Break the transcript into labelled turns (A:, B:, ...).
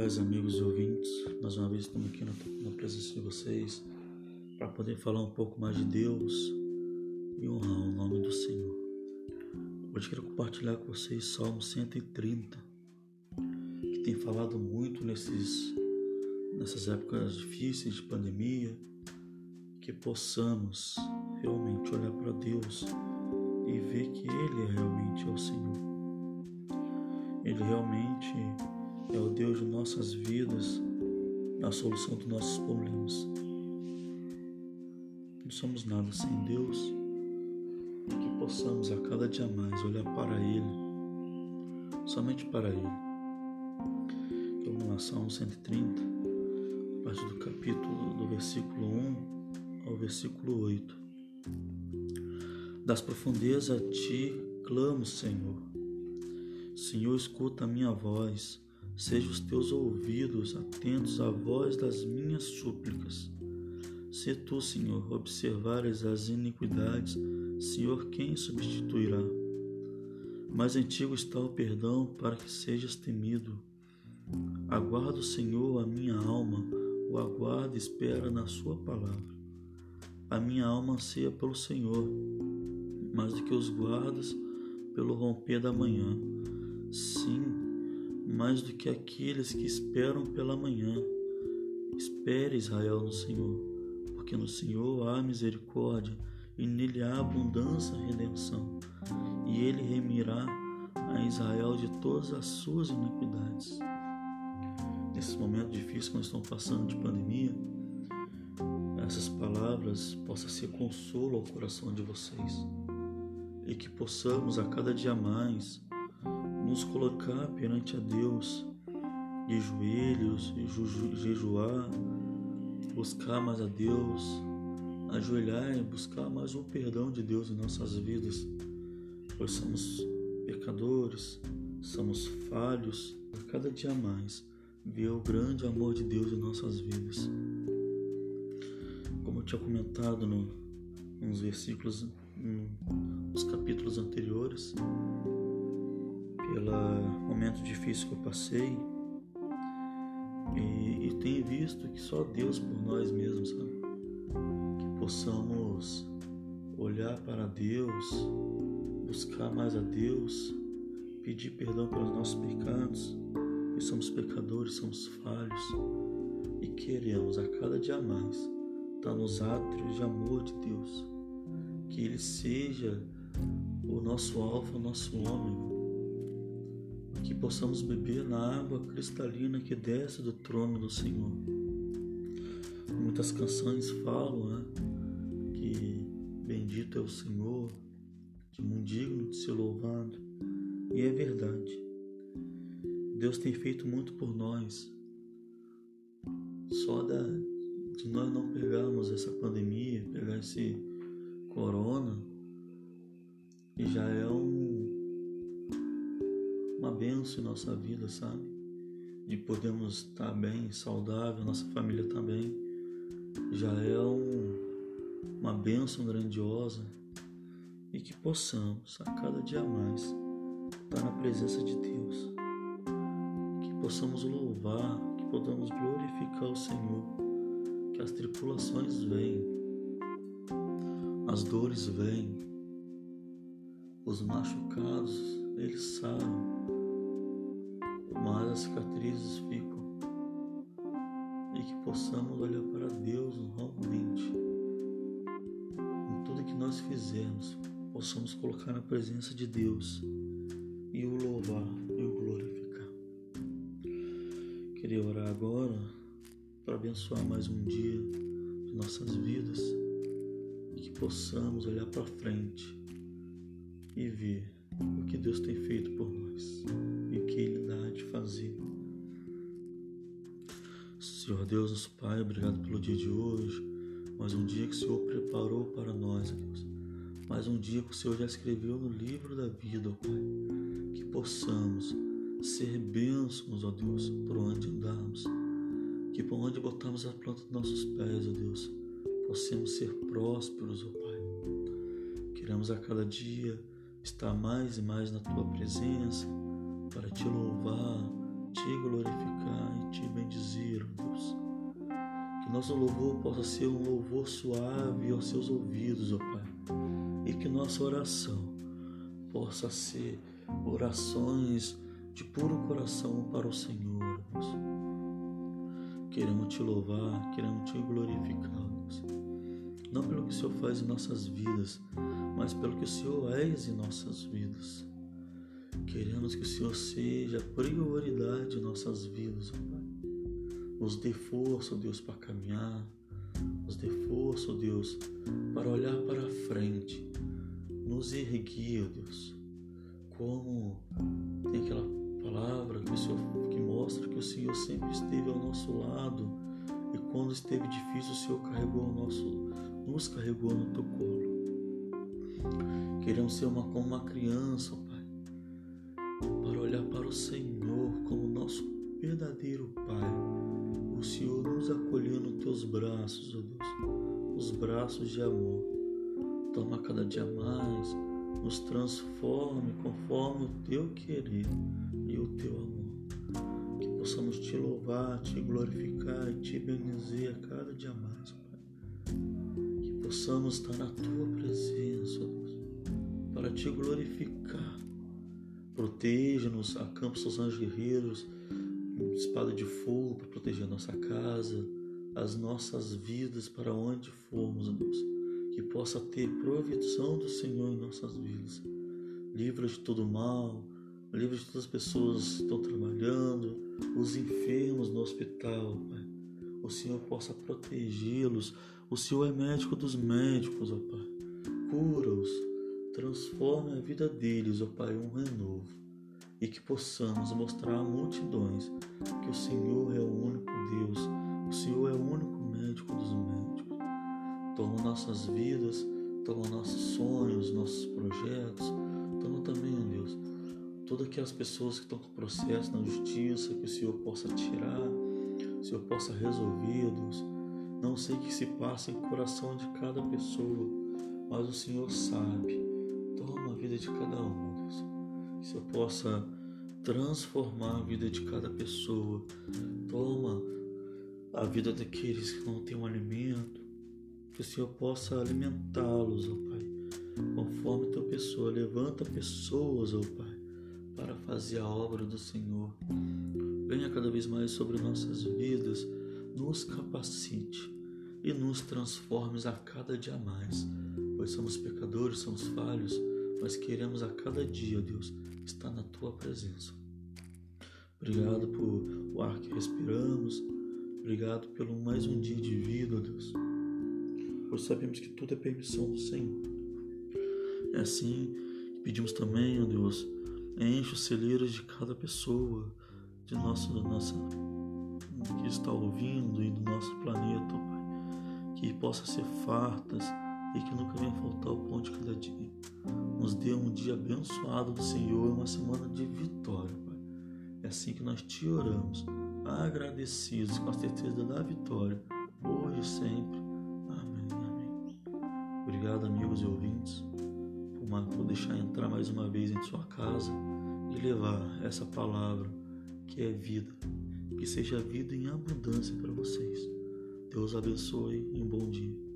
A: paz, amigos e ouvintes. Mais uma vez estamos aqui na, na presença de vocês para poder falar um pouco mais de Deus e honrar o nome do Senhor. Hoje quero compartilhar com vocês Salmo 130, que tem falado muito nesses, nessas épocas difíceis de pandemia, que possamos realmente olhar para Deus e ver que Ele é realmente é o Senhor. Ele realmente é o Deus de nossas vidas, a solução dos nossos problemas. Não somos nada sem Deus, que possamos a cada dia mais olhar para Ele, somente para Ele. Vamos lá, Salmo 130, a partir do capítulo do versículo 1 ao versículo 8. Das profundezas a ti clamo, Senhor. Senhor, escuta a minha voz Seja os teus ouvidos atentos à voz das minhas súplicas. Se tu, Senhor, observares as iniquidades, Senhor, quem substituirá? Mais antigo está o perdão para que sejas temido. Aguardo, Senhor, a minha alma, o aguarda e espera na Sua palavra. A minha alma anseia pelo Senhor, mais do que os guardas pelo romper da manhã. Sim, mais do que aqueles que esperam pela manhã. Espere, Israel, no Senhor, porque no Senhor há misericórdia e nele há abundância e redenção, e ele remirá a Israel de todas as suas iniquidades. Nesse momento difícil que nós estamos passando de pandemia, essas palavras possam ser consolo ao coração de vocês e que possamos a cada dia mais nos colocar perante a Deus de joelhos, jejuar, buscar mais a Deus, ajoelhar e buscar mais o perdão de Deus em nossas vidas, pois somos pecadores, somos falhos, a cada dia mais ver o grande amor de Deus em nossas vidas. Como eu tinha comentado no, nos versículos, nos capítulos anteriores, pelo momento difícil que eu passei. E, e tenho visto que só Deus por nós mesmos, sabe? Que possamos olhar para Deus, buscar mais a Deus, pedir perdão pelos nossos pecados, pois somos pecadores, somos falhos. E queremos a cada dia mais estar nos átrios de amor de Deus, que Ele seja o nosso alfa, o nosso ômega, possamos beber na água cristalina que desce do trono do Senhor. Muitas canções falam né, que bendito é o Senhor, que muito digno de ser louvado, e é verdade. Deus tem feito muito por nós. Só da, de nós não pegarmos essa pandemia, pegar esse corona, já é um benção em nossa vida, sabe? De podermos estar bem, saudável, nossa família também. Já é um, uma benção grandiosa e que possamos a cada dia mais estar na presença de Deus. Que possamos louvar, que podamos glorificar o Senhor. Que as tripulações venham, as dores vêm, os machucados eles saram as cicatrizes ficam. E que possamos olhar para Deus normalmente. Em tudo que nós fizermos, possamos colocar na presença de Deus e o louvar e o glorificar. Queria orar agora para abençoar mais um dia de nossas vidas e que possamos olhar para frente e ver o que Deus tem feito por nós e o que Ele dá de fazer. Senhor Deus, nosso Pai, obrigado pelo dia de hoje, mais um dia que o Senhor preparou para nós, Deus. Mais um dia que o Senhor já escreveu no livro da vida, ó Pai. Que possamos ser bênçãos, ó Deus, por onde andarmos. Que por onde botarmos a planta dos nossos pés, ó Deus, possamos ser prósperos, ó Pai. Queremos a cada dia estar mais e mais na tua presença para te louvar, te glorificar e te bendizer, Deus. Que nosso louvor possa ser um louvor suave aos seus ouvidos, ó Pai. E que nossa oração possa ser orações de puro coração para o Senhor, Deus. Queremos te louvar, queremos te glorificar, Deus. Não pelo que o Senhor faz em nossas vidas, mas pelo que o Senhor és em nossas vidas. Queremos que o Senhor seja prioridade em nossas vidas, ó Pai. Nos dê força, Deus, para caminhar. Nos dê força, Deus, para olhar para frente. Nos erguer, Deus. Como tem aquela palavra que, o Senhor, que mostra que o Senhor sempre esteve ao nosso lado. E quando esteve difícil, o Senhor carregou o nosso, nos carregou no teu colo. Queremos ser uma, como uma criança, Pai para olhar para o Senhor como nosso verdadeiro Pai. O Senhor nos acolheu nos teus braços, ó Deus, os braços de amor. Toma cada dia mais, nos transforme conforme o teu querer e o teu amor. Que possamos te louvar, te glorificar e te bendizer a cada dia mais, possamos estar na tua presença, para te glorificar Proteja-nos, acampa seus anjos guerreiros, espada de fogo para proteger a nossa casa, as nossas vidas para onde formos, Deus. Que possa ter provisão do Senhor em nossas vidas. Livra de todo mal, livra de todas as pessoas que estão trabalhando, os enfermos no hospital, Pai. O Senhor possa protegê-los. O Senhor é médico dos médicos, ó Pai. Cura-os transforme a vida deles, ó Pai, um renovo, e que possamos mostrar a multidões que o Senhor é o único Deus, o Senhor é o único médico dos médicos. Toma nossas vidas, toma nossos sonhos, nossos projetos, toma também, ó Deus, todas aquelas pessoas que estão com processo na justiça, que o Senhor possa tirar, Senhor possa resolver, Deus. Não sei o que se passa em coração de cada pessoa, mas o Senhor sabe vida de cada um, Deus. Que o Senhor possa transformar a vida de cada pessoa. Toma a vida daqueles que não têm um alimento. Que o Senhor possa alimentá-los, ó Pai. Conforme tua pessoa, levanta pessoas, ó Pai, para fazer a obra do Senhor. Venha cada vez mais sobre nossas vidas, nos capacite e nos transformes a cada dia mais, pois somos pecadores, somos falhos nós queremos a cada dia, Deus, estar na tua presença. Obrigado por o ar que respiramos. Obrigado pelo mais um dia de vida, Deus. Pois sabemos que tudo é permissão do Senhor. É assim que pedimos também, ó Deus, enche os celeiros de cada pessoa, de nossa, nossa que está ouvindo e do nosso planeta, Pai. Que possa ser fartas e que nunca venha faltar o pão de cada dia. Nos dê um dia abençoado do Senhor uma semana de vitória, Pai. É assim que nós te oramos, agradecidos com a certeza da vitória, hoje e sempre. Amém, amém. Obrigado, amigos e ouvintes, por deixar entrar mais uma vez em sua casa e levar essa palavra que é vida, que seja vida em abundância para vocês. Deus abençoe e um bom dia.